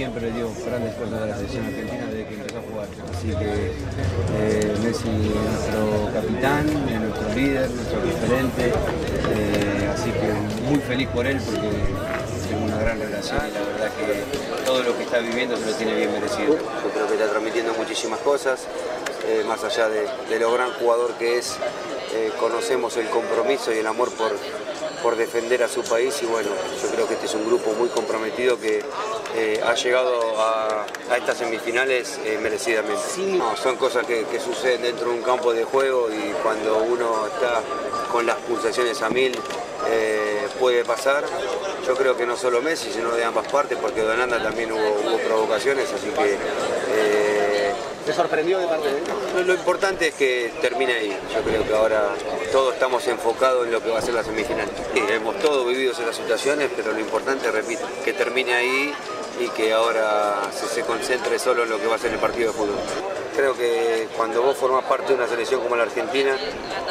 Siempre le dio grandes cosas a la selección argentina desde que empezó a jugar. Así que eh, Messi es nuestro capitán, es nuestro líder, nuestro referente. Eh, así que muy feliz por él porque tengo una gran relación y la verdad que todo lo que está viviendo se lo tiene bien merecido. Yo creo que está transmitiendo muchísimas cosas, eh, más allá de, de, lo gran jugador que es, conocemos el compromiso y el amor por, por defender a su país y bueno, yo creo que este es un grupo muy comprometido que eh, ha llegado a, estas semifinales eh, merecidamente. son cosas que, suceden dentro de un campo de juego y cuando uno está con las pulsaciones a mil eh, puede pasar. Yo creo que no solo Messi, sino de ambas partes, porque Donanda también hubo, provocaciones, así que ¿Te sorprendió de parte de él? Lo importante es que termine ahí. Yo creo que ahora todos estamos enfocados en lo que va a ser la semifinal. hemos todos vivido esas situaciones, pero lo importante, repito, que termine ahí y que ahora se, concentre solo en lo que va a ser el partido de fútbol. Creo que cuando vos formás parte de una selección como la Argentina,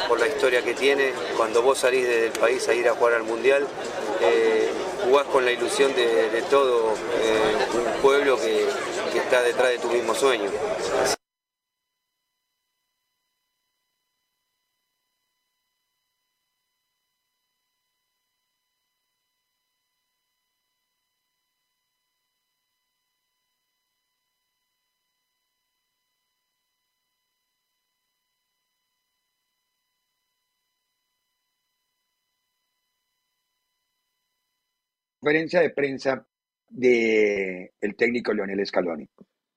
por la historia que tiene, cuando vos salís del país a ir a jugar al Mundial, eh, jugás con la ilusión de, todo eh, un pueblo que, que está detrás de tu mismo sueño. Conferencia de prensa del el técnico Leonel Scaloni.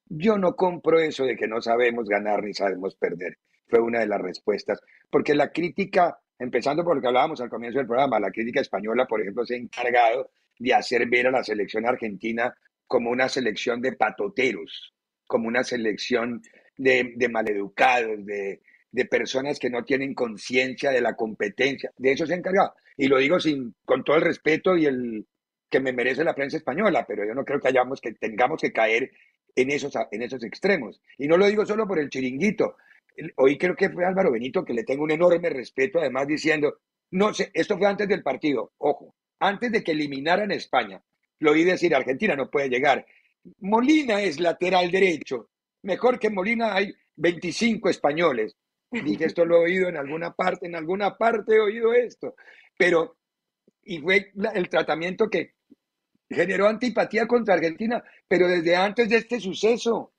Yo no compro eso de que no sabemos ganar ni sabemos perder. Fue una de las respuestas. Porque la crítica, empezando por lo que hablábamos al comienzo del programa, la crítica española, por ejemplo, se ha encargado de hacer ver a la selección argentina como una selección de patoteros, como una selección de, de maleducados, de, de personas que no tienen conciencia de la competencia. De eso se ha encargado. Y lo digo sin, con todo el respeto y el, que me merece la prensa española, pero yo no creo que hayamos que tengamos que caer en esos, en esos extremos. Y no lo digo solo por el chiringuito. Hoy creo que fue Álvaro Benito que le tengo un enorme respeto, además diciendo, no sé, esto fue antes del partido, ojo, antes de que eliminaran España. Lo oí decir, Argentina no puede llegar. Molina es lateral derecho. Mejor que Molina hay 25 españoles. Dije, esto lo he oído en alguna parte, en alguna parte he oído esto. Pero, y fue el tratamiento que generó antipatía contra Argentina, pero desde antes de este suceso.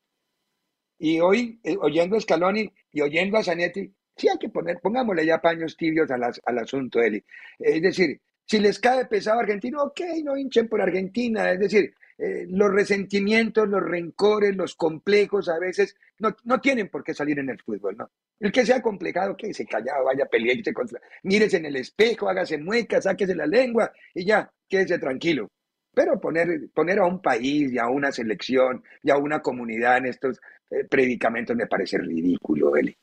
Y hoy, eh, oyendo a Scaloni y oyendo a Zanetti, sí hay que poner, pongámosle ya paños tibios al asunto, Eli. Es decir, si les cae pesado a Argentina, ok, no hinchen por Argentina. Es decir, eh, los resentimientos, los rencores, los complejos a veces no, no, tienen por qué salir en el fútbol, ¿no? El que sea complejado, que se callado, vaya a pelearse contra. Mírese en el espejo, hágase muecas, sáquese la lengua y ya, quédese tranquilo. Pero poner, poner a un país y a una selección y a una comunidad en estos eh, predicamentos me parece ridículo, Eli.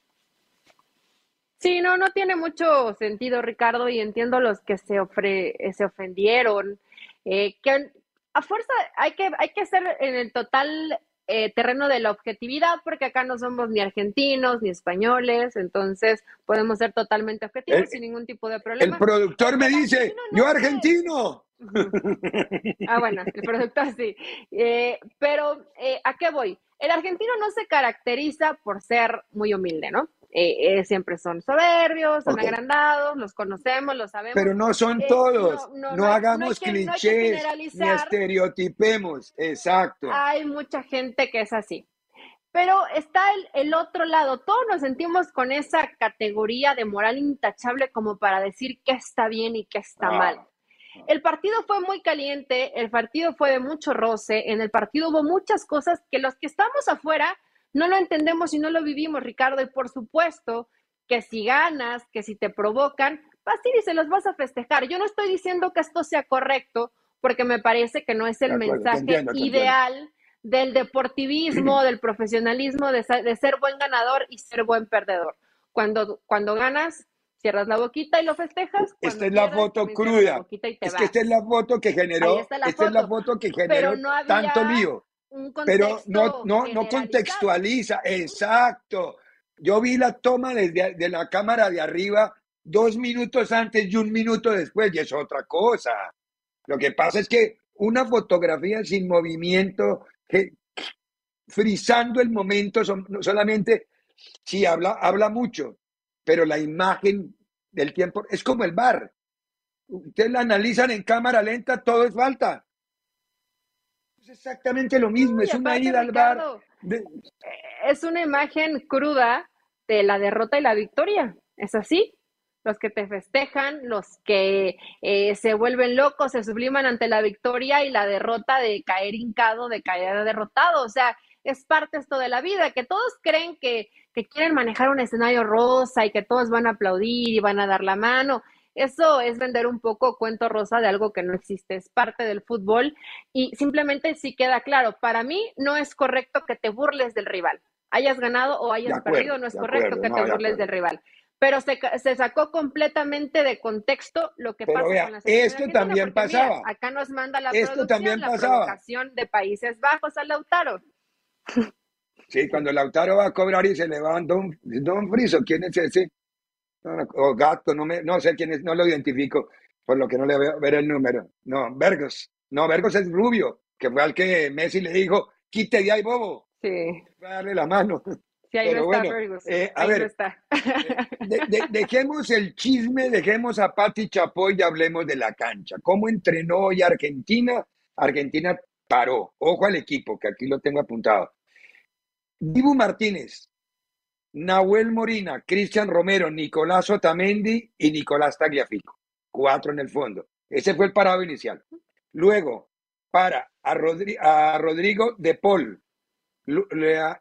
Sí, no, no tiene mucho sentido, Ricardo, y entiendo los que se, ofre, se ofendieron. Eh, que a fuerza hay que, hay que ser en el total eh, terreno de la objetividad, porque acá no somos ni argentinos ni españoles, entonces podemos ser totalmente objetivos sin ningún tipo de problema. El productor me dice, yo argentino. Ah, bueno, el productor sí. Eh, pero, eh, ¿a qué voy? El argentino no se caracteriza por ser muy humilde, ¿no? Eh, eh, siempre son soberbios, son agrandados, los conocemos, los sabemos. Pero no son todos. No, hagamos clichés ni estereotipemos. Exacto. Hay mucha gente que es así. pero está el, otro lado. Todos nos sentimos con esa categoría de moral intachable como para decir qué está bien y qué está ah. mal. El partido fue muy caliente, el partido fue de mucho roce, en el partido hubo muchas cosas que los que estamos afuera no lo entendemos y no lo vivimos, Ricardo, y por supuesto que si ganas, que si te provocan, vas a ir y se los vas a festejar. Yo no estoy diciendo que esto sea correcto, porque me parece que no es el mensaje ideal del deportivismo, del profesionalismo, de, ser buen ganador y ser buen perdedor. Cuando, cuando ganas, cierras la boquita y lo festejas. Esta es la foto cruda. es que esta es la foto que generó, esta es la foto que generó tanto lío. Pero no, no, no contextualiza, exacto. Yo vi la toma desde de la cámara de arriba dos minutos antes y un minuto después, y es otra cosa. Lo que pasa es que una fotografía sin movimiento, que, frizando el momento, solamente, sí, habla, habla mucho, pero la imagen del tiempo es como el bar. Ustedes la analizan en cámara lenta, todo es falta. Es exactamente lo mismo, es una ida al bar. Es una imagen cruda de la derrota y la victoria. ¿Es así? los que te festejan, los que eh, se vuelven locos, se subliman ante la victoria y la derrota de caer hincado, de caer derrotado. O sea, es parte esto de la vida, que todos creen que, que quieren manejar un escenario rosa y que todos van a aplaudir y van a dar la mano. Eso es vender un poco cuento rosa de algo que no existe, es parte del fútbol y simplemente si queda claro, para mí no es correcto que te burles del rival. Hayas ganado o hayas perdido, no es correcto que te burles del rival pero se, se, sacó completamente de contexto lo que pasa con la Esto también pasaba. acá nos manda la esto también la provocación de Países Bajos a Lautaro. Sí, cuando Lautaro va a cobrar y se le va Don, Don Friso, ¿quién es ese? O Gato, no, me, no sé quién es, no lo identifico, por lo que no le veo ver el número. No, Vergos. No, Vergos es rubio, que fue al que Messi le dijo, quite de ahí, bobo. Sí. darle la mano. Sí, ahí no está, eh, a ver, está. dejemos el chisme, dejemos a Pati Chapoy y hablemos de la cancha. ¿Cómo entrenó hoy Argentina? Argentina paró. Ojo al equipo, que aquí lo tengo apuntado. Dibu Martínez, Nahuel Morina, Cristian Romero, Nicolás Otamendi y Nicolás Tagliafico. Cuatro en el fondo. Ese fue el parado inicial. Luego, para a, a Rodrigo de Paul,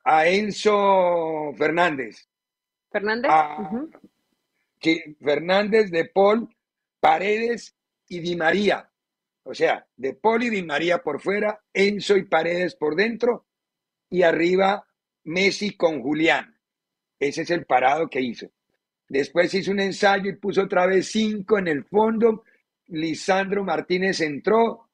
a Enzo Fernández. Fernández. Fernández, De Paul, Paredes y Di María. O sea, De Paul y Di María por fuera, Enzo y Paredes por dentro y arriba Messi con Julián. Ese es el parado que hizo. Después hizo un ensayo y puso otra vez cinco en el fondo. Lisandro Martínez entró.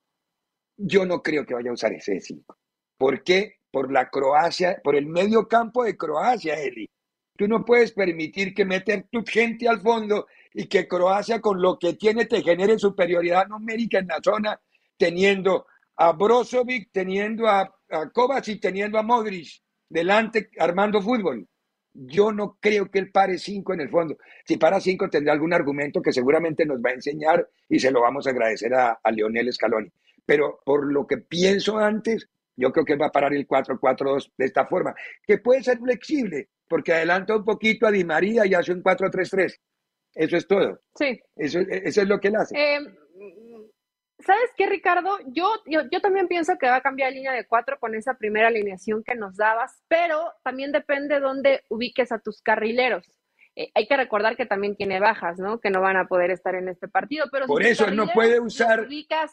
Yo no creo que vaya a usar ese cinco. ¿Por qué? por la Croacia, por el medio campo de Croacia, Eli. Tú no puedes permitir que meter tu gente al fondo y que Croacia con lo que tiene te genere superioridad numérica en la zona, teniendo a Brozovic, teniendo a, a Kovacic, teniendo a Modric delante armando fútbol. Yo no creo que él pare cinco en el fondo. Si para cinco tendrá algún argumento que seguramente nos va a enseñar y se lo vamos a agradecer a, a Lionel Scaloni. Pero por lo que pienso antes, yo creo que va a parar el 4-4-2 de esta forma, que puede ser flexible, porque adelanta un poquito a Di María y hace un 4-3-3. Eso es todo. Sí. Eso, eso es lo que él hace. Eh, ¿Sabes qué, Ricardo? Yo, yo, yo, también pienso que va a cambiar línea de cuatro con esa primera alineación que nos dabas, pero también depende dónde ubiques a tus carrileros. Eh, hay que recordar que también tiene bajas, ¿no? Que no van a poder estar en este partido. Pero Por eso no puede usar. Ubicas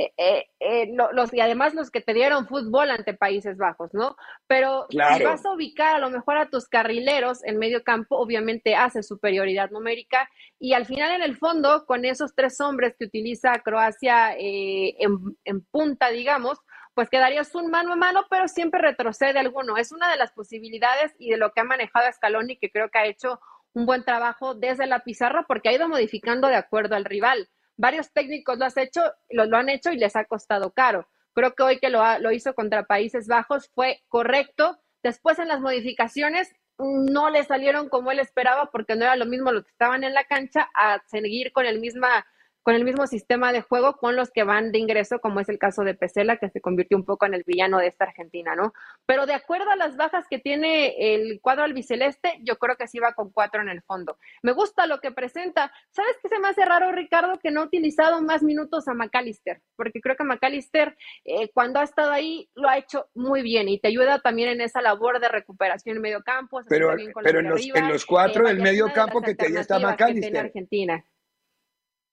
eh, eh, eh los, y además los que te dieron fútbol ante Países Bajos, ¿no? Pero si vas a ubicar a lo mejor a tus carrileros en medio campo, obviamente hace superioridad numérica y al final en el fondo, con esos tres hombres que utiliza Croacia eh, en, en punta, digamos, pues quedarías un mano a mano, pero siempre retrocede alguno. Es una de las posibilidades y de lo que ha manejado Scaloni, que creo que ha hecho un buen trabajo desde la pizarra, porque ha ido modificando de acuerdo al rival varios técnicos lo, has hecho, lo, lo, han hecho y les ha costado caro. Creo que hoy que lo, lo hizo contra Países Bajos fue correcto. Después en las modificaciones no le salieron como él esperaba porque no era lo mismo los que estaban en la cancha a seguir con el misma con el mismo sistema de juego con los que van de ingreso, como es el caso de Pesela, que se convirtió un poco en el villano de esta Argentina, ¿no? Pero de acuerdo a las bajas que tiene el cuadro albiceleste, yo creo que sí va con cuatro en el fondo. Me gusta lo que presenta. ¿Sabes qué se me hace raro, Ricardo, que no ha utilizado más minutos a McAllister? Porque creo que McAllister, eh, cuando ha estado ahí, lo ha hecho muy bien y te ayuda también en esa labor de recuperación en medio campo. Pero, pero en, los, en, los, cuatro eh, del medio campo que te está McAllister. Argentina.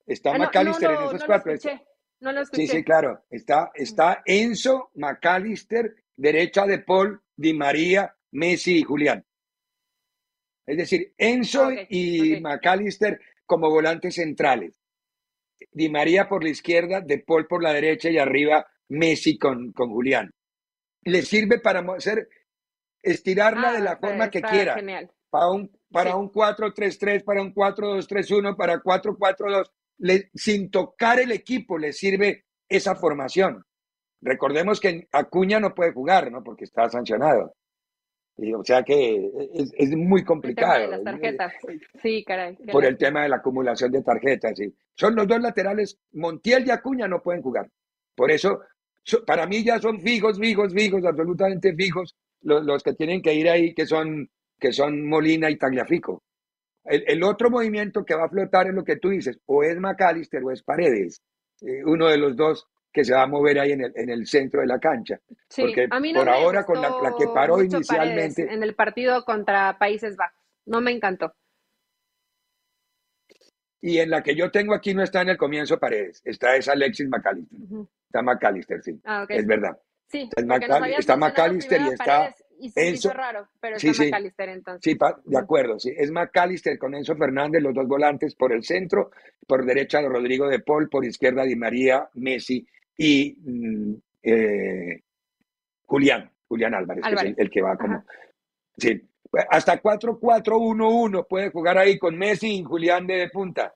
Está ah, McAllister en esos cuatro. no lo escuché. Sí, sí, claro. Está, está Enzo, McAllister, derecha de Paul, Di María, Messi y Julián. Es decir, Enzo y McAllister como volantes centrales. Di María por la izquierda, De Paul por la derecha y arriba Messi con, con Julián. Le sirve para hacer, estirarla de la ah, forma que quiera. Genial. Para un, para un 4-3-3, para un 4-2-3-1, para 4-4-2 sin tocar el equipo le sirve esa formación. Recordemos que Acuña no puede jugar, ¿no? Porque está sancionado. Y, o sea que es, muy complicado. las tarjetas. Sí, caray. Por el tema de la acumulación de tarjetas. Sí. Son los dos laterales, Montiel y Acuña no pueden jugar. Por eso, para mí ya son fijos, fijos, fijos, absolutamente fijos los, los que tienen que ir ahí, que son, que son Molina y Tagliafico. El, otro movimiento que va a flotar es lo que tú dices, o es McAllister o es Paredes, eh, uno de los dos que se va a mover ahí en el, en el centro de la cancha. Porque por ahora con la, que paró inicialmente... en el partido contra Países Bajos, no me encantó. Y en la que yo tengo aquí no está en el comienzo Paredes, está es Alexis McAllister. Está McAllister, sí. Ah, es verdad. Sí, está McAllister y está y se hizo raro, pero es McAllister entonces. Sí, de acuerdo, sí. Es McAllister con Enzo Fernández, los dos volantes por el centro, por derecha Rodrigo de Paul, por izquierda Di María, Messi y mm, eh, Julián, Julián Álvarez, que es el, que va como. Sí, hasta 4-4-1-1 puede jugar ahí con Messi y Julián de punta.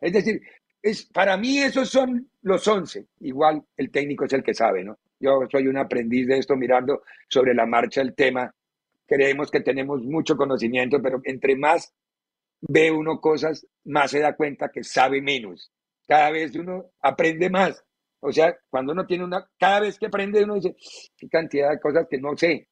Es decir, es, para mí esos son los 11. Igual el técnico es el que sabe, ¿no? Yo soy un aprendiz de esto mirando sobre la marcha el tema. Creemos que tenemos mucho conocimiento, pero entre más ve uno cosas, más se da cuenta que sabe menos. Cada vez uno aprende más. O sea, cuando uno tiene una, cada vez que aprende uno dice, qué cantidad de cosas que no sé.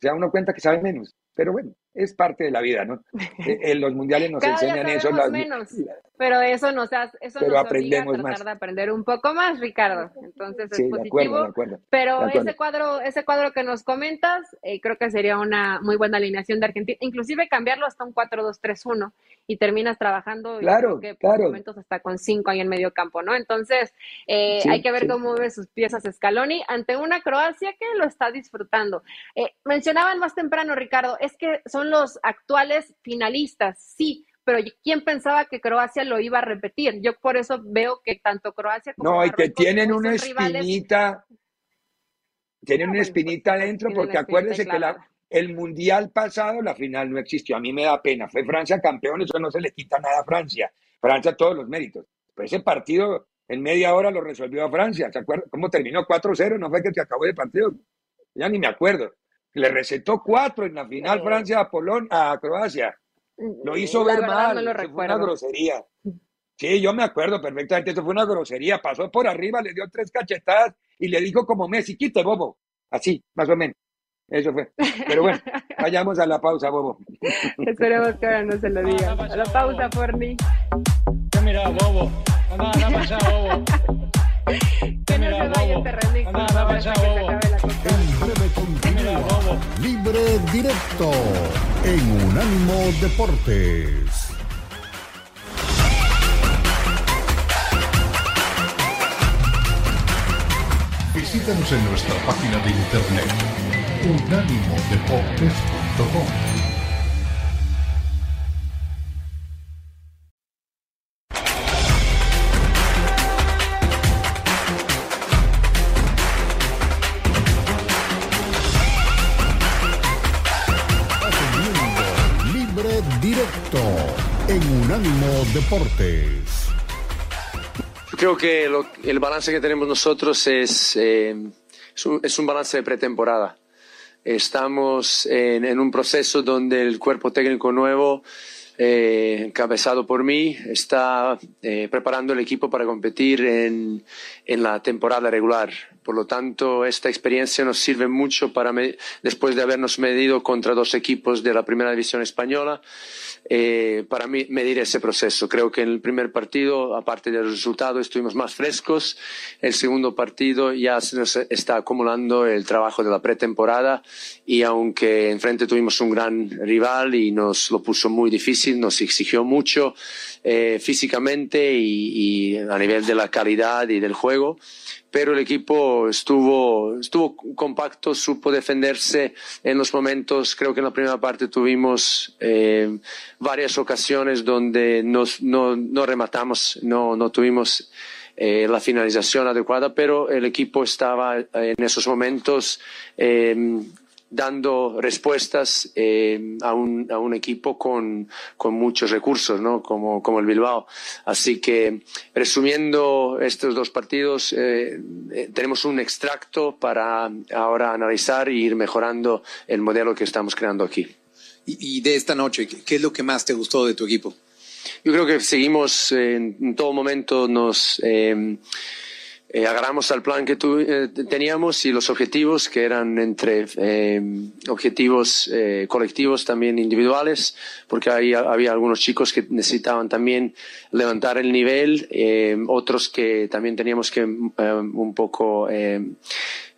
Se da uno cuenta que sabe menos. Pero bueno, es parte de la vida, ¿no? Eh, en los mundiales nos enseñan eso. menos, pero eso nos, hace, eso nos obliga a tratar de aprender un poco más, Ricardo. Entonces es positivo. pero ese cuadro, ese cuadro que nos comentas, eh, creo que sería una muy buena alineación de Argentina. Inclusive cambiarlo hasta un 4-2-3-1 y terminas trabajando claro, que por momentos hasta con cinco ahí en medio campo, ¿no? Entonces, eh, hay que ver cómo ve sus piezas Scaloni ante una Croacia que lo está disfrutando. mencionaban más temprano, Ricardo, es que son los actuales finalistas, sí, pero ¿quién pensaba que Croacia lo iba a repetir? Yo por eso veo que tanto Croacia como No, y que tienen una espinita, tienen una espinita adentro, porque acuérdense que la, el mundial pasado, la final no existió. A mí me da pena. Fue Francia campeón, eso no se le quita nada a Francia. Francia todos los méritos. Pero ese partido en media hora lo resolvió a Francia. ¿Se acuerdan cómo terminó 4-0? No fue que se acabó el partido. Ya ni me acuerdo. Le recetó cuatro en la final Francia a, Polón, a Croacia. Lo hizo ver mal. fue una grosería. Sí, yo me acuerdo perfectamente. Eso fue una grosería. Pasó por arriba, le dio tres cachetadas y le dijo como Messi, quite, bobo. Así, más o menos. Eso fue. Pero bueno, vayamos a la pausa, bobo. Esperemos que ahora no se lo diga. A la pausa, Forni. Mira, bobo. Anda, anda para allá, bobo. Que no se vaya este remix. Anda, anda para allá, bobo. Libre directo en Unánimo Deportes. Visítanos en nuestra página de internet unánimodeportes.com. Deportes. Creo que el balance que tenemos nosotros es, eh, es, un, balance de pretemporada. Estamos en, un proceso donde el cuerpo técnico nuevo eh, encabezado por mí, está eh, preparando el equipo para competir en, en, la temporada regular. Por lo tanto, esta experiencia nos sirve mucho para, después de habernos medido contra dos equipos de la primera división española, eh, para medir ese proceso. Creo que en el primer partido, aparte del resultado, estuvimos más frescos. El segundo partido ya se nos está acumulando el trabajo de la pretemporada y aunque enfrente tuvimos un gran rival y nos lo puso muy difícil, nos exigió mucho eh, físicamente y, y a nivel de la calidad y del juego pero el equipo estuvo, estuvo compacto, supo defenderse en los momentos. Creo que en la primera parte tuvimos eh, varias ocasiones donde nos, no, no rematamos, no, no tuvimos eh, la finalización adecuada, pero el equipo estaba en esos momentos eh, dando respuestas eh, a, un, a, un, equipo con, con muchos recursos, ¿no? como, como, el Bilbao. Así que, resumiendo estos dos partidos, eh, eh, tenemos un extracto para ahora analizar e ir mejorando el modelo que estamos creando aquí. Y, y de esta noche, ¿qué es lo que más te gustó de tu equipo? Yo creo que seguimos en todo momento nos eh, al plan que tu, eh, teníamos y los objetivos que eran entre eh, objetivos colectivos también individuales porque ahí había algunos chicos que necesitaban también levantar el nivel eh, otros que también teníamos que un poco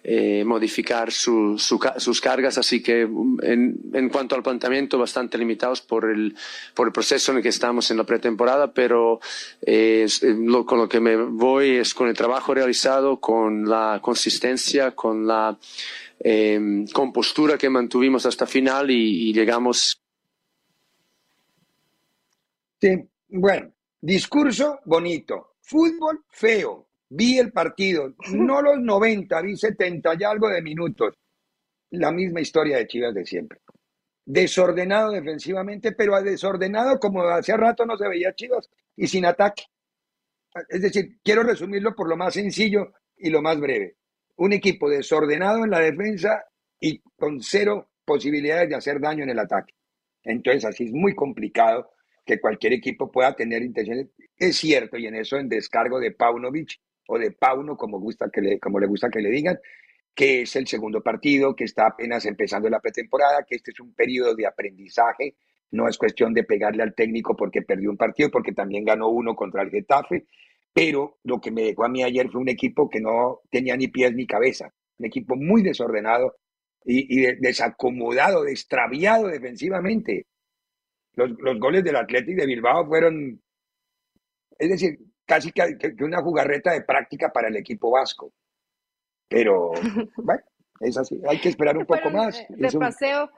eh, modificar su, su, sus cargas, así que en, en, cuanto al planteamiento bastante limitados por el, por el proceso en el que estamos en la pretemporada, pero eh, lo, con lo que me voy es con el trabajo realizado, con la consistencia, con la eh, compostura que mantuvimos hasta final y, y llegamos. Sí, bueno, discurso bonito, fútbol feo, Vi el partido, no los 90, vi 70 y algo de minutos. La misma historia de Chivas de siempre. Desordenado defensivamente, pero desordenado como hace rato no se veía Chivas y sin ataque. Es decir, quiero resumirlo por lo más sencillo y lo más breve. Un equipo desordenado en la defensa y con cero posibilidades de hacer daño en el ataque. Entonces, así es muy complicado que cualquier equipo pueda tener intenciones. Es cierto, y en eso en descargo de Paunovic, o de Pauno, como, gusta que le, como le gusta que le digan, que es el segundo partido, que está apenas empezando la pretemporada, que este es un periodo de aprendizaje, no es cuestión de pegarle al técnico porque perdió un partido, porque también ganó uno contra el Getafe, pero lo que me dejó a mí ayer fue un equipo que no tenía ni pies ni cabeza, un equipo muy desordenado y, desacomodado, extraviado defensivamente. Los, los goles del Atlético de Bilbao fueron, es decir, casi que, que, una jugarreta de práctica para el equipo vasco. Pero, bueno, es así, hay que esperar un poco más. Eh, de, paseo.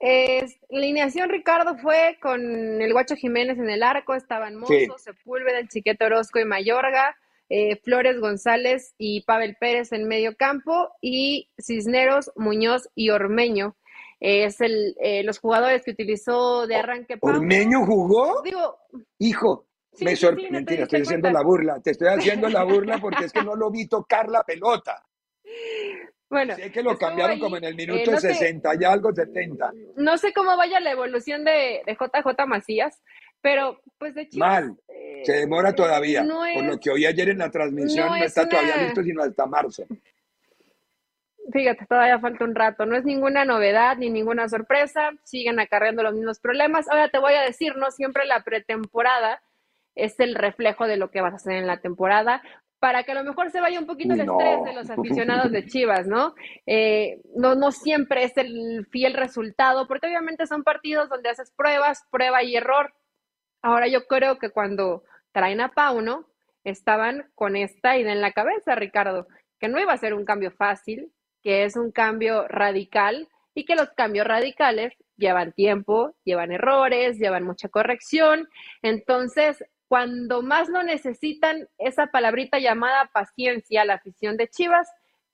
Es, la alineación, Ricardo, fue con el Guacho Jiménez en el arco, estaban Mozo, sí. Sepúlveda, el Chiquete Orozco y Mayorga, eh, Flores González y Pavel Pérez en medio campo, y Cisneros, Muñoz y Ormeño. Es el, eh, los jugadores que utilizó de arranque. Pablo. ¿Ormeño jugó? Digo, Hijo, Sí, me sí, Mentira, estoy haciendo la burla. Te estoy haciendo la burla porque es que no lo vi tocar la pelota. Bueno, sé que lo cambiaron ahí, como en el minuto eh, no 60 sé, y algo, 70. No sé cómo vaya la evolución de, de JJ Macías, pero pues de Chivas, Mal, eh, se demora todavía. No es, por lo que oí ayer en la transmisión, no, no está una... todavía listo sino hasta marzo. Fíjate, todavía falta un rato. No es ninguna novedad ni ninguna sorpresa. Siguen acarreando los mismos problemas. Ahora te voy a decir, no siempre la pretemporada es el reflejo de lo que vas a hacer en la temporada para que a lo mejor se vaya un poquito el no. estrés de los aficionados de Chivas, ¿no? Eh, ¿no? No siempre es el fiel resultado, porque obviamente son partidos donde haces pruebas, prueba y error. Ahora yo creo que cuando traen a Pauno, estaban con esta idea en la cabeza, Ricardo, que no iba a ser un cambio fácil, que es un cambio radical y que los cambios radicales llevan tiempo, llevan errores, llevan mucha corrección. Entonces, cuando más lo necesitan, esa palabrita llamada paciencia, la afición de Chivas,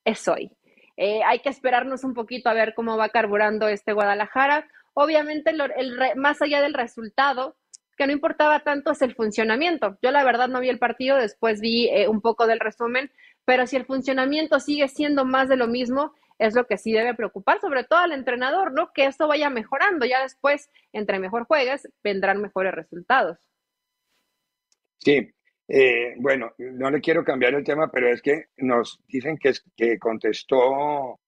es hoy. Eh, hay que esperarnos un poquito a ver cómo va carburando este Guadalajara. Obviamente, el, más allá del resultado, que no importaba tanto es el funcionamiento. Yo la verdad no vi el partido, después vi eh, un poco del resumen, pero si el funcionamiento sigue siendo más de lo mismo, es lo que sí debe preocupar, sobre todo al entrenador, ¿no? Que esto vaya mejorando. Ya después, entre mejor juegues, vendrán mejores resultados. Sí, eh, bueno, no le quiero cambiar el tema, pero es que nos dicen que, es, que contestó,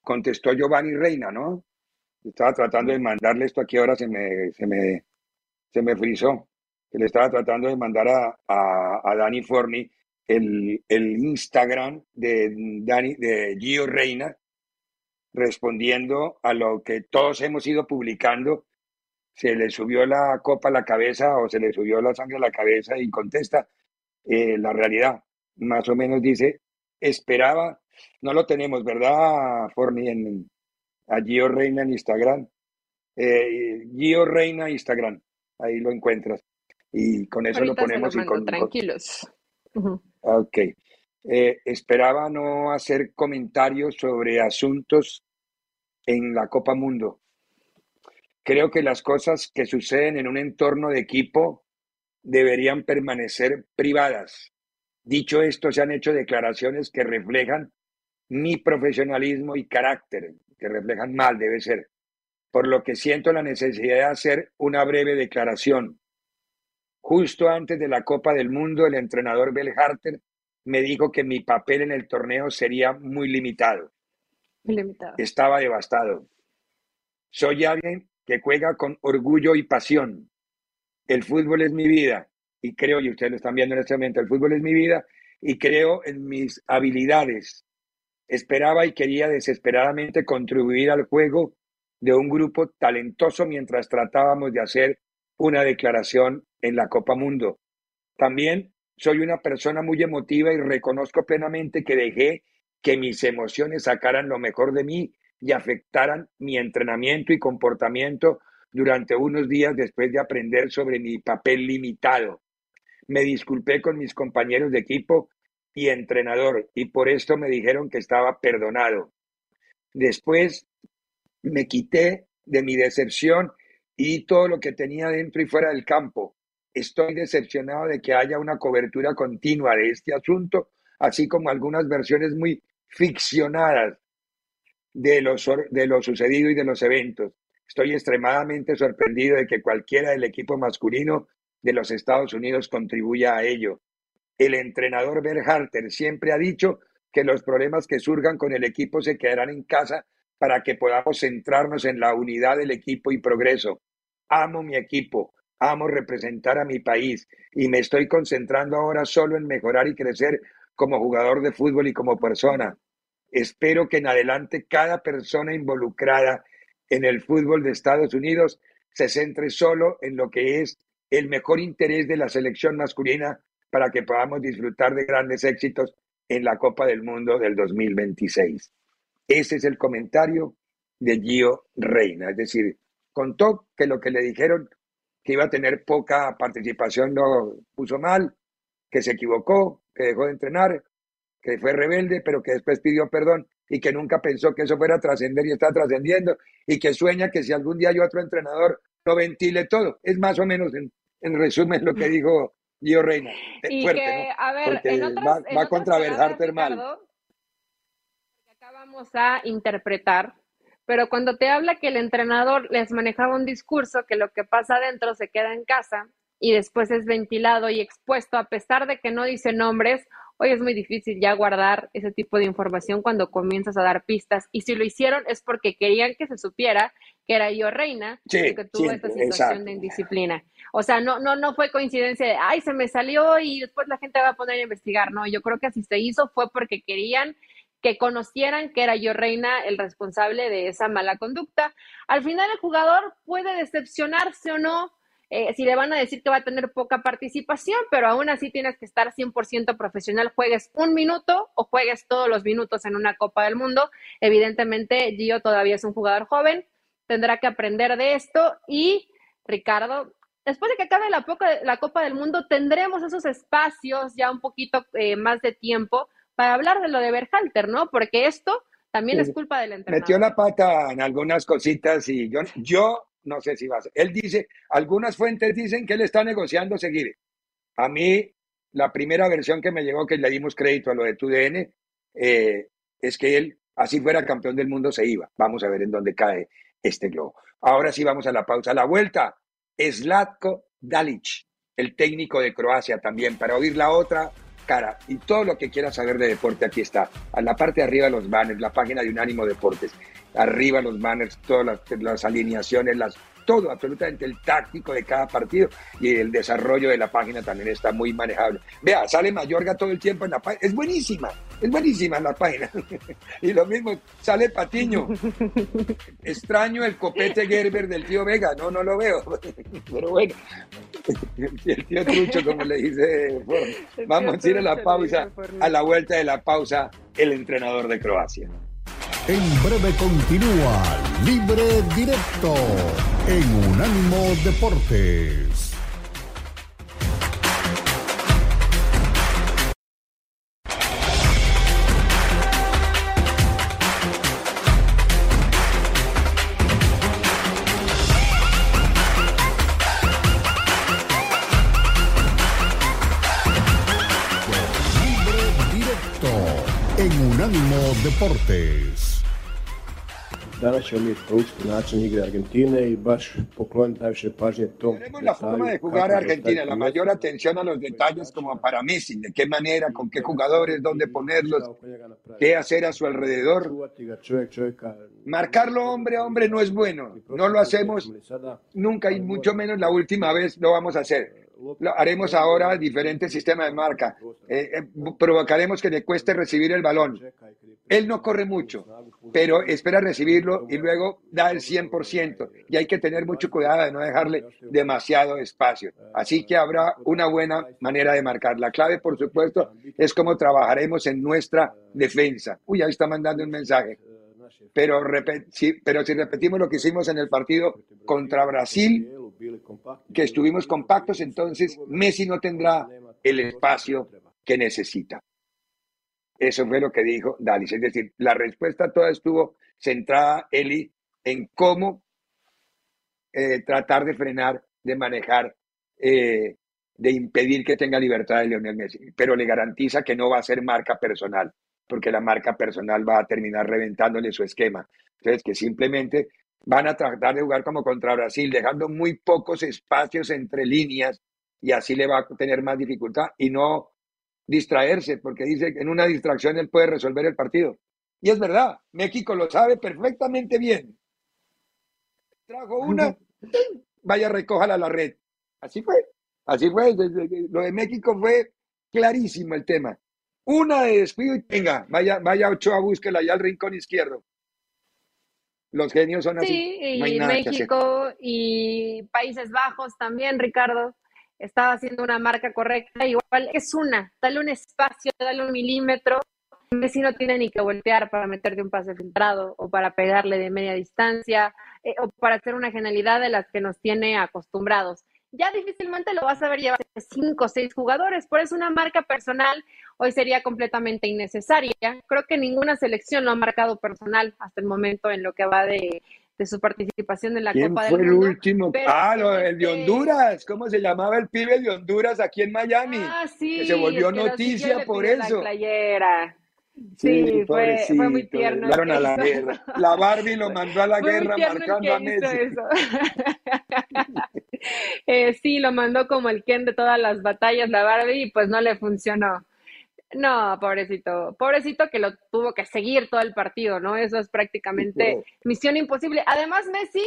contestó Giovanni Reina, ¿no? Estaba tratando de mandarle esto aquí, ahora se me, se me, se me frizó. Que le estaba tratando de mandar a, a, a Dani Forni el, el, Instagram de, Dani, de Gio Reina, respondiendo a lo que todos hemos ido publicando. Se le subió la copa a la cabeza o se le subió la sangre a la cabeza y contesta eh, la realidad. Más o menos dice, esperaba, no lo tenemos, ¿verdad, Forni? En, a Gio Reina en Instagram. Eh, Gio Reina Instagram, ahí lo encuentras. Y con eso lo ponemos. y con, tranquilos. Ok. Eh, esperaba no hacer comentarios sobre asuntos en la Copa Mundo. Creo que las cosas que suceden en un entorno de equipo deberían permanecer privadas. Dicho esto, se han hecho declaraciones que reflejan mi profesionalismo y carácter, que reflejan mal, debe ser. Por lo que siento la necesidad de hacer una breve declaración. Justo antes de la Copa del Mundo, el entrenador Bel Harter me dijo que mi papel en el torneo sería muy limitado. limitado. Estaba devastado. Soy alguien que juega con orgullo y pasión. El fútbol es mi vida y creo, y ustedes lo están viendo en este momento, el fútbol es mi vida y creo en mis habilidades. Esperaba y quería desesperadamente contribuir al juego de un grupo talentoso mientras tratábamos de hacer una declaración en la Copa Mundo. También soy una persona muy emotiva y reconozco plenamente que dejé que mis emociones sacaran lo mejor de mí y afectaran mi entrenamiento y comportamiento durante unos días después de aprender sobre mi papel limitado. Me disculpé con mis compañeros de equipo y entrenador y por esto me dijeron que estaba perdonado. Después me quité de mi decepción y todo lo que tenía dentro y fuera del campo. Estoy decepcionado de que haya una cobertura continua de este asunto, así como algunas versiones muy ficcionadas de lo, de lo sucedido y de los eventos. Estoy extremadamente sorprendido de que cualquiera del equipo masculino de los Estados Unidos contribuya a ello. El entrenador Berharter siempre ha dicho que los problemas que surjan con el equipo se quedarán en casa para que podamos centrarnos en la unidad del equipo y progreso. Amo mi equipo, amo representar a mi país y me estoy concentrando ahora solo en mejorar y crecer como jugador de fútbol y como persona. Espero que en adelante cada persona involucrada en el fútbol de Estados Unidos se centre solo en lo que es el mejor interés de la selección masculina para que podamos disfrutar de grandes éxitos en la Copa del Mundo del 2026. Ese es el comentario de Gio Reina, es decir, contó que lo que le dijeron que iba a tener poca participación lo puso mal, que se equivocó, que dejó de entrenar, que fue rebelde, pero que después pidió perdón y que nunca pensó que eso fuera a trascender y está trascendiendo y que sueña que si algún día hay otro entrenador lo ventile todo. Es más o menos en, resumen lo que dijo Gio Reina. Y que, a ver, en otras, va, contra Berharter mal. Acá vamos a interpretar pero cuando te habla que el entrenador les manejaba un discurso que lo que pasa adentro se queda en casa y después es ventilado y expuesto, a pesar de que no dice nombres, hoy es muy difícil ya guardar ese tipo de información cuando comienzas a dar pistas. Y si lo hicieron es porque querían que se supiera que era yo reina y que tuvo esta situación de indisciplina. O sea, no, no, no fue coincidencia de, ay, se me salió y después la gente va a poner a investigar. No, yo creo que así se hizo fue porque querían que conocieran que era yo reina el responsable de esa mala conducta. Al final el jugador puede decepcionarse o no, eh, si le van a decir que va a tener poca participación, pero aún así tienes que estar 100% profesional, juegues un minuto o juegues todos los minutos en una Copa del Mundo. Evidentemente, Gio todavía es un jugador joven, tendrá que aprender de esto y Ricardo, después de que acabe la, la Copa del Mundo, tendremos esos espacios ya un poquito eh, más de tiempo para hablar de lo de Berhalter, ¿no? Porque esto también es culpa del entrenador. Metió la pata en algunas cositas y yo, yo no sé si va a ser. Él dice, algunas fuentes dicen que él está negociando seguir. A mí, la primera versión que me llegó, que le dimos crédito a lo de TUDN, eh, es que él Así fuera campeón del mundo se iba. Vamos a ver en dónde cae este globo. Ahora sí vamos a la pausa. La vuelta, Slatko Dalic, el técnico de Croacia también, para oír la otra cara. Y todo lo que quieras saber de deporte aquí está. A la parte de arriba de los banners, la página de Unánimo Deportes. Arriba los banners, todas las, las alineaciones, las todo, absolutamente el táctico de cada partido y el desarrollo de la página también está muy manejable. Vea, sale Mayorga todo el tiempo en la página, es buenísima, es buenísima la página. y lo mismo, sale Patiño. Extraño el copete Gerber del tío Vega, no, no lo veo, pero bueno, el tío Trucho, como le dice, vamos a ir a la pausa, a la vuelta de la pausa, el entrenador de Croacia. En breve continúa Libre Directo en Unánimo Deportes. Deportes. Danas ćemo mi proučiti način igre Argentine i baš pokloniti najviše pažnje tom Tenemos la forma de jugar Argentina, la mayor atención a los detalles como para Messi, de qué manera, con qué jugadores, dónde ponerlos, qué hacer a su alrededor. Marcarlo hombre a hombre no es bueno, no lo hacemos nunca y mucho menos la última vez lo vamos a hacer. Lo haremos ahora diferentes sistemas de marca. Eh, eh, provocaremos que le cueste recibir el balón. Él no corre mucho, pero espera recibirlo y luego da el 100%. Y hay que tener mucho cuidado de no dejarle demasiado espacio. Así que habrá una buena manera de marcar. La clave, por supuesto, es cómo trabajaremos en nuestra defensa. Uy, ahí está mandando un mensaje. Pero, sí, pero si repetimos lo que hicimos en el partido contra Brasil, que estuvimos compactos, entonces Messi no tendrá el espacio que necesita. Eso fue lo que dijo Dalis. Es decir, la respuesta toda estuvo centrada, Eli, en cómo eh, tratar de frenar, de manejar, eh, de impedir que tenga libertad de Lionel Messi. Pero le garantiza que no va a ser marca personal, porque la marca personal va a terminar reventándole su esquema. Entonces, que simplemente van a tratar de jugar como contra Brasil, dejando muy pocos espacios entre líneas y así le va a tener más dificultad y no distraerse, porque dice que en una distracción él puede resolver el partido. Y es verdad, México lo sabe perfectamente bien. Trajo una, vaya, recójala a la red. Así fue, así fue. Lo de México fue clarísimo el tema. Una de despido y venga, vaya, vaya Ochoa, búsquela allá al rincón izquierdo. Los genios son así. Sí, y. México y Países Bajos también, Ricardo, estaba haciendo una marca correcta. Igual es una, dale un espacio, dale un milímetro. Messi no tiene ni que voltear para meterte un pase filtrado o para pegarle de media distancia eh, o para hacer una genialidad de las que nos tiene acostumbrados. Ya difícilmente lo vas a ver llevar cinco o seis jugadores, por eso una marca personal hoy sería completamente innecesaria. Creo que ninguna selección lo ha marcado personal hasta el momento en lo que va de, de su participación en la ¿Quién Copa fue del el Mundo. último? pero Ah, lo, en el de este- Honduras. ¿Cómo se llamaba el pibe de Honduras aquí en Miami? Ah, sí, que se volvió el que noticia por la eso. playera. Sí, fue, fue muy tierno. el a la guerra. La Barbie lo mandó a la Fue guerra el marcando a Messi. eso. Eh, sí, lo mandó como el Ken de todas las batallas, la Barbie, y pues no le funcionó. No, pobrecito, pobrecito que lo tuvo que seguir todo el partido, ¿no? Eso es prácticamente misión imposible. Además, Messi,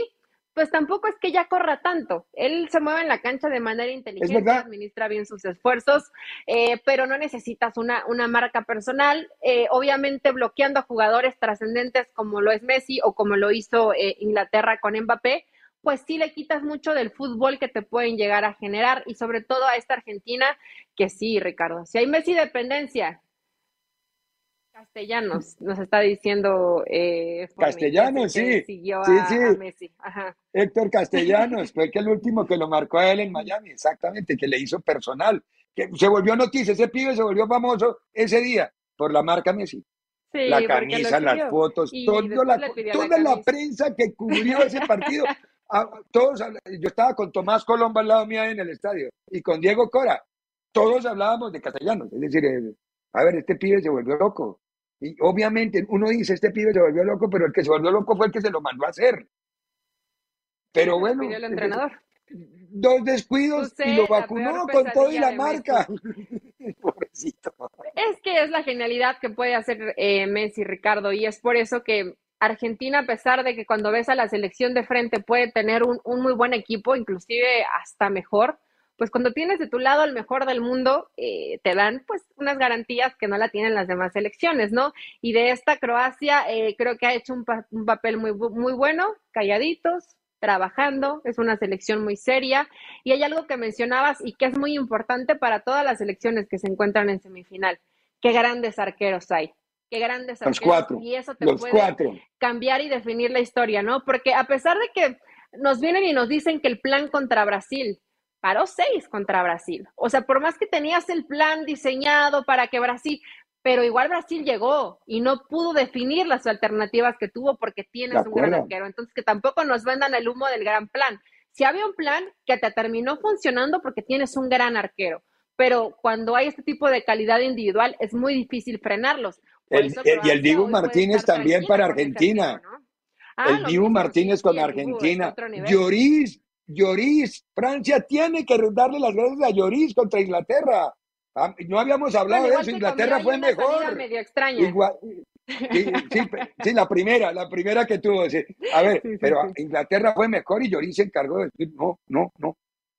pues tampoco es que ya corra tanto. Él se mueve en la cancha de manera inteligente, administra bien sus esfuerzos, eh, pero no necesitas una, una marca personal. Eh, obviamente bloqueando a jugadores trascendentes como lo es Messi o como lo hizo eh, Inglaterra con Mbappé, pues sí le quitas mucho del fútbol que te pueden llegar a generar y sobre todo a esta Argentina, que sí, Ricardo, si hay Messi dependencia. Castellanos, nos está diciendo eh, Castellanos, sí. Siguió Sí, a, sí. a Messi. Ajá. Héctor Castellanos fue que el último que lo marcó a él en Miami, exactamente, que le hizo personal. Que se volvió noticia, ese pibe se volvió famoso ese día por la marca Messi. Sí, la camisa, las fotos, después la- toda la, prensa que cubrió ese partido. a- todos, yo estaba con Tomás Colombo al lado mío en el estadio y con Diego Cora. Todos hablábamos de castellanos. Es decir, eh, a ver, este pibe se volvió loco. Y obviamente uno dice, este pibe se volvió loco, pero el que se volvió loco fue el que se lo mandó a hacer. Pero bueno, el entrenador. dos descuidos y lo vacunó con todo y la marca. Pobrecito. Es que es la genialidad que puede hacer eh, Messi, Ricardo, y es por eso que Argentina, a pesar de que cuando ves a la selección de frente puede tener un, un muy buen equipo, inclusive hasta mejor, pues cuando tienes de tu lado el mejor del mundo, eh, te dan pues unas garantías que no la tienen las demás selecciones, ¿no? Y de esta Croacia eh, creo que ha hecho un, un, papel muy, muy bueno, calladitos, trabajando, es una selección muy seria. Y hay algo que mencionabas y que es muy importante para todas las selecciones que se encuentran en semifinal. Qué grandes arqueros hay. Qué grandes arqueros. Los cuatro. Y eso te los puede cuatro. cambiar y definir la historia, ¿no? Porque a pesar de que nos vienen y nos dicen que el plan contra Brasil paró seis contra Brasil. O sea, por más que tenías el plan diseñado para que Brasil, pero igual Brasil llegó y no pudo definir las alternativas que tuvo porque tienes un gran arquero. Entonces, que tampoco nos vendan el humo del gran plan. Si había un plan que te terminó funcionando porque tienes un gran arquero, pero cuando hay este tipo de calidad individual es muy difícil frenarlos. El, el, y el Dibu Martínez también para Argentina. Ah, el Dibu Martínez con sí, Argentina. Lloris Lloris, Francia tiene que darle las gracias a Lloris contra Inglaterra. Ah, no habíamos hablado bueno, de eso, Inglaterra fue mejor. Medio extraña. Igual, sí, sí, sí, la primera, la primera que tuvo. Sí. A ver, pero Inglaterra fue mejor y Lloris se encargó de decir, no, no, no.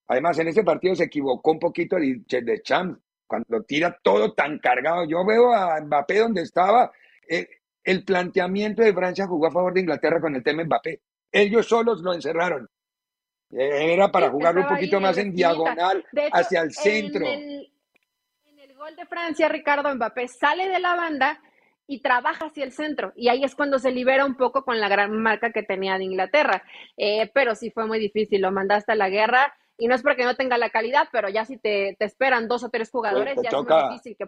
Además, en ese partido se equivocó un poquito el de Champ, cuando tira todo tan cargado. Yo veo a Mbappé donde estaba. Eh, el planteamiento de Francia jugó a favor de Inglaterra con el tema Mbappé. Ellos solos lo encerraron. Era para jugarlo un poquito más en diagonal hecho, hacia el centro. En el, en el, gol de Francia, Ricardo Mbappé sale de la banda y trabaja hacia el centro. Y ahí es cuando se libera un poco con la gran marca que tenía de Inglaterra. Eh, pero sí fue muy difícil, lo mandaste a la guerra. Y no es porque no tenga la calidad, pero ya si te, te esperan dos o tres jugadores, pues ya toca, es muy difícil que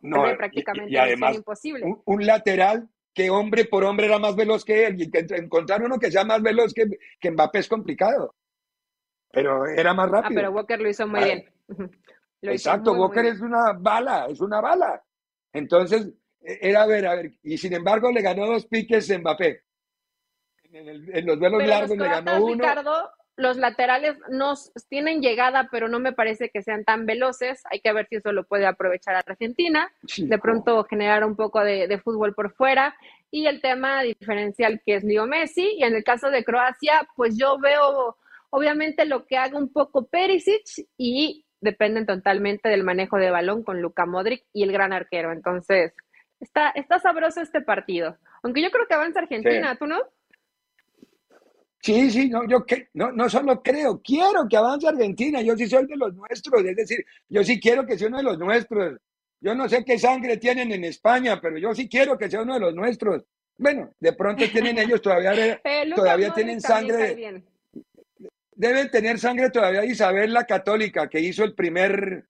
no, prácticamente y, y además, imposible. Un, un, lateral que hombre por hombre era más veloz que él y que encontrar uno que sea más veloz que, que Mbappé es complicado pero era más rápido. Ah, pero Walker lo hizo muy ah, bien. Lo Exacto, muy, Walker muy es una bala, es una bala. Entonces, era a ver, a ver, y sin embargo le ganó dos piques Mbappé. En, el, en los duelos pero largos los le ganó uno. Ricardo, los laterales nos tienen llegada, pero no me parece que sean tan veloces. Hay que ver si eso lo puede aprovechar Argentina. Sí, de pronto generar un poco de, de, fútbol por fuera. Y el tema diferencial que es Leo Messi. Y en el caso de Croacia, pues yo veo Obviamente lo que haga un poco Perisic y dependen totalmente del manejo de balón con Luka Modric y el gran arquero. Entonces, está, está sabroso este partido. Aunque yo creo que avanza Argentina, sí. ¿tú no? Sí, sí, no, yo que, no, no solo creo, quiero que avance Argentina, yo sí soy de los nuestros, es decir, yo sí quiero que sea uno de los nuestros. Yo no sé qué sangre tienen en España, pero yo sí quiero que sea uno de los nuestros. Bueno, de pronto tienen ellos todavía, todavía tienen sangre. De, deben tener sangre todavía Isabel la Católica, que hizo el primer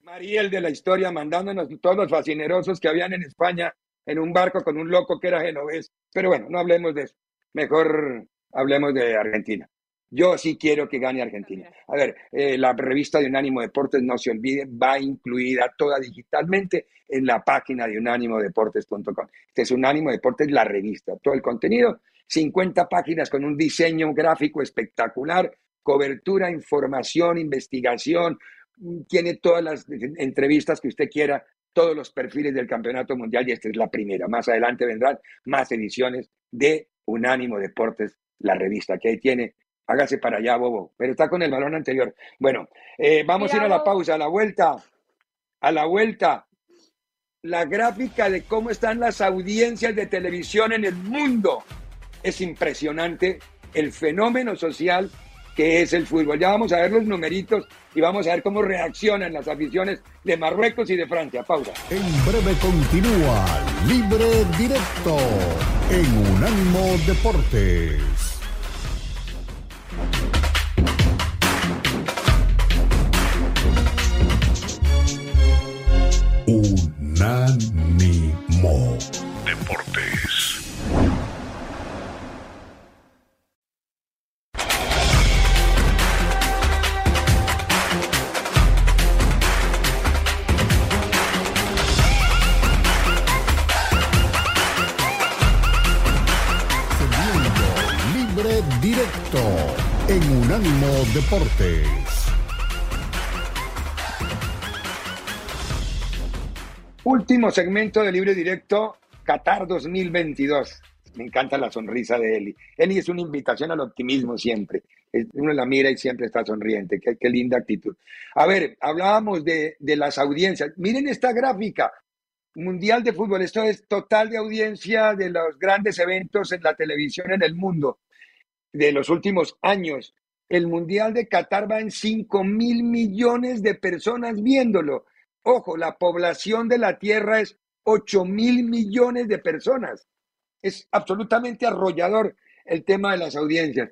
Mariel de la historia, mandándonos todos los fascinerosos que habían en España en un barco con un loco que era genovés. Pero bueno, no hablemos de eso. Mejor hablemos de Argentina. Yo sí quiero que gane Argentina. A ver, eh, la revista de Unánimo Deportes, no se olvide, va incluida toda digitalmente en la página de unánimodeportes.com. Este es Unánimo Deportes, la revista, todo el contenido 50 páginas con un diseño gráfico espectacular, cobertura, información, investigación, tiene todas las entrevistas que usted quiera, todos los perfiles del Campeonato Mundial y esta es la primera. Más adelante vendrán más ediciones de Unánimo Deportes, la revista que ahí tiene. Hágase para allá, Bobo, pero está con el balón anterior. Bueno, eh, vamos Mira, a ir a la pausa, a la vuelta, a la vuelta. La gráfica de cómo están las audiencias de televisión en el mundo es impresionante el fenómeno social que es el fútbol. Ya vamos a ver los numeritos y vamos a ver cómo reaccionan las aficiones de Marruecos y de Francia. Pausa. En breve continúa Libre Directo en Unánimo Deportes. En Unánimo Deportes. Último segmento de Libre Directo, Qatar 2022. Me encanta la sonrisa de Eli. Eli es una invitación al optimismo siempre. Uno la mira y siempre está sonriente. Qué, linda actitud. A ver, hablábamos de las audiencias. Miren esta gráfica. Mundial de Fútbol. Esto es total de audiencia de los grandes eventos en la televisión en el mundo de los últimos años. El Mundial de Qatar va en 5 mil millones de personas viéndolo. Ojo, la población de la Tierra es 8 mil millones de personas. Es absolutamente arrollador el tema de las audiencias.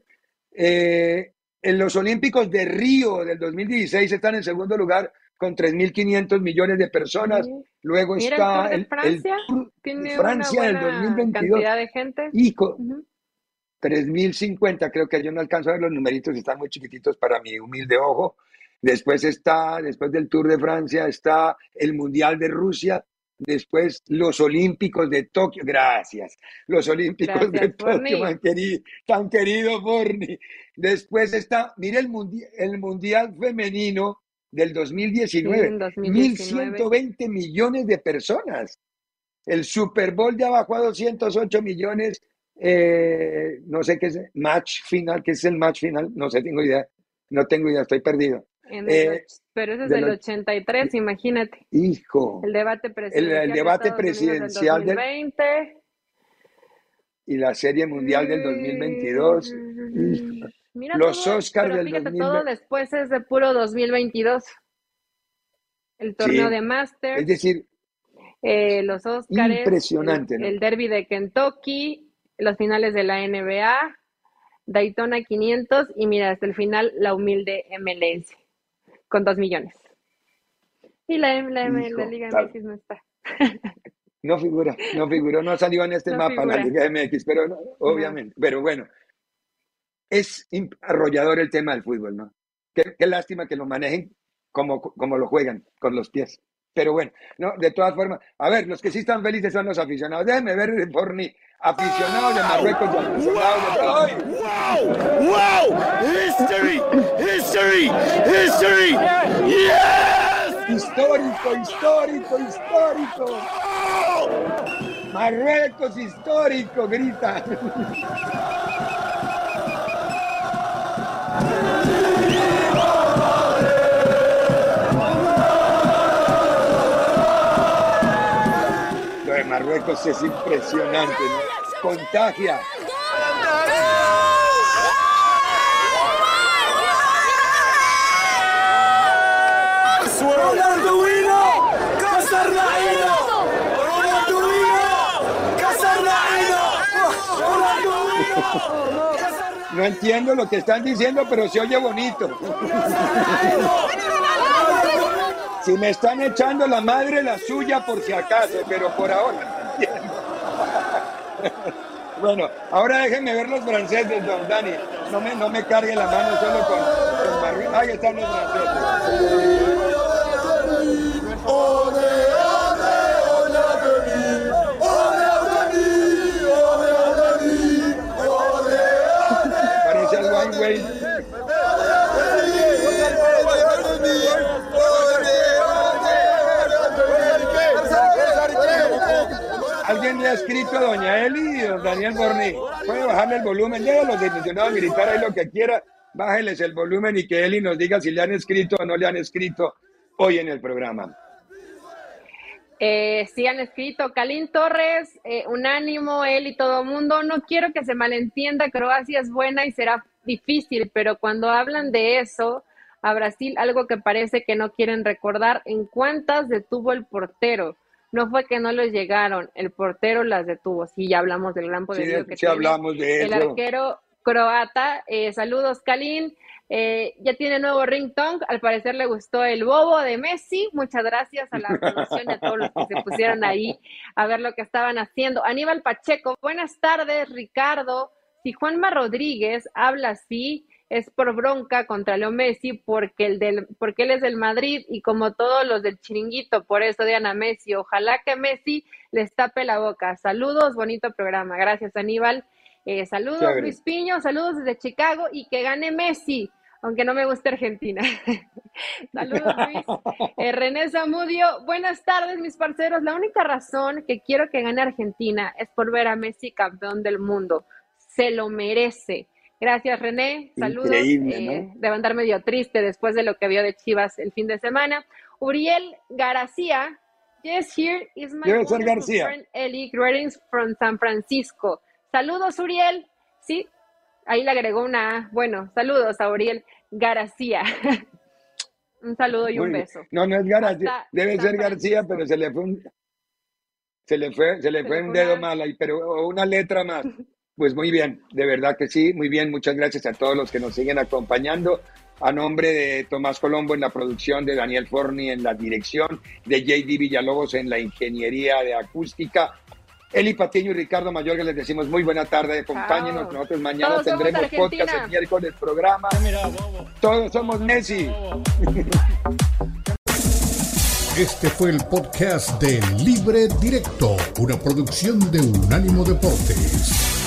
Eh, en los Olímpicos de Río del 2016 están en segundo lugar con 3.500 millones de personas. Luego Mira, está el el, Tour de el Francia Tour tiene Francia del una buena 2022. cantidad de gente. Y con. 3.050, creo que yo no alcanzo a ver los numeritos, están muy chiquititos para mi humilde ojo. Después está, después del Tour de Francia, está el Mundial de Rusia, después los Olímpicos de Tokio, gracias, los Olímpicos de Tokio, tan querido, tan querido. Después está, mire el, mundi- el Mundial Femenino del 2019, Sí, en 2019. 1.120 millones de personas. El Super Bowl ya bajó a 208 millones. Eh, no sé qué es match final, qué es el match final, no sé, tengo idea, no tengo idea, estoy perdido. Eh, pero ese es de del los- 83, imagínate. Hijo, El debate presidencial. debate del presidencial del- 2020. y la Serie Mundial del 2022. hijo. Mira, Los todo, Oscars del fíjate, 2020. todo después es de puro 2022. El torneo Sí. de Masters, Es decir, eh, los Oscars, Impresionante, el, ¿no? el Derby de Kentucky, los finales de la NBA, Daytona 500 y mira, hasta el final la humilde MLS con 2 millones. Y la, M- la, M- Hijo, la Liga MX no está. no figura, no figuró, no salió en este No mapa la. Liga MX, pero no, obviamente, pero bueno, es arrollador el tema del fútbol, ¿no? Qué, qué lástima que lo manejen como, como lo juegan, con los pies. Pero bueno, no, de todas formas, a ver, los que sí están felices son los aficionados. Déjenme ver por ni aficionados de Marruecos y aficionados de ¡Ay! Wow! Wow! History! History! History! Yes! Histórico, histórico, histórico. Marruecos histórico, grita. Marruecos es impresionante, ¿no? Contagia. No entiendo lo que están diciendo, pero se oye bonito. Si me están echando la madre, la suya por si acaso, pero por ahora. Bueno, ahora déjenme ver los franceses, don Dani. No me, no me cargue la mano solo con, con. Ahí están los franceses. Wayne. ¿Alguien le ha escrito a doña Eli y don Daniel Borni? Puede bajarle el volumen, ya los dimensionados gritar ahí lo que quiera, bájeles el volumen y que Eli nos diga si le han escrito o no le han escrito hoy en el programa. Eh, sí han escrito Calín Torres, eh, unánimo, él y todo mundo. No quiero que se malentienda, Croacia es buena y será difícil, pero cuando hablan de eso, a Brasil algo que parece que no quieren recordar, ¿en cuántas detuvo el portero? No fue que no les llegaron, el portero las detuvo. Sí, ya hablamos del gran Sí, poderío que sí tiene hablamos de el eso. arquero croata. Eh, saludos, Kalin. Eh, ya tiene nuevo ringtone. Al parecer le gustó el bobo de Messi. Muchas gracias a la producción y a todos los que se pusieron ahí a ver lo que estaban haciendo. Aníbal Pacheco, buenas tardes, Ricardo. Si Juanma Rodríguez habla así, es por bronca contra Leo Messi porque, el del, porque él es del Madrid y como todos los del chiringuito, por eso de Ana Messi. Ojalá que Messi les tape la boca. Saludos, bonito programa. Gracias, Aníbal. Eh, saludos Luis Piño, saludos desde Chicago y que gane Messi, aunque no me guste Argentina. saludos Luis. Eh, René Zamudio, buenas tardes mis parceros. La única razón que quiero que gane Argentina es por ver a Messi campeón del mundo. Se lo merece. Gracias, René. Saludos. Eh, Debe andar medio triste después de lo que vio de Chivas el fin de semana. Uriel García. Yes, here is my friend Eli Greetings from San Francisco. Saludos, Uriel. Sí, ahí le agregó una. Bueno, saludos a Uriel García. un saludo y un beso. No, no es García. Debe ser García, pero se le fue un, se le fue, se le fue un dedo mal ahí, pero una letra más. Pues muy bien, de verdad que sí, muy bien. Muchas gracias a todos los que nos siguen acompañando. A nombre de Tomás Colombo en la producción, de Daniel Forni en la dirección, de JD Villalobos en la ingeniería de acústica. Eli Patiño y Ricardo Mayorga les decimos muy buena tarde, acompáñenos. Nosotros mañana tendremos podcast el miércoles programa. Todos somos Messi. Este fue el podcast de Libre Directo, una producción de Unánimo Deportes.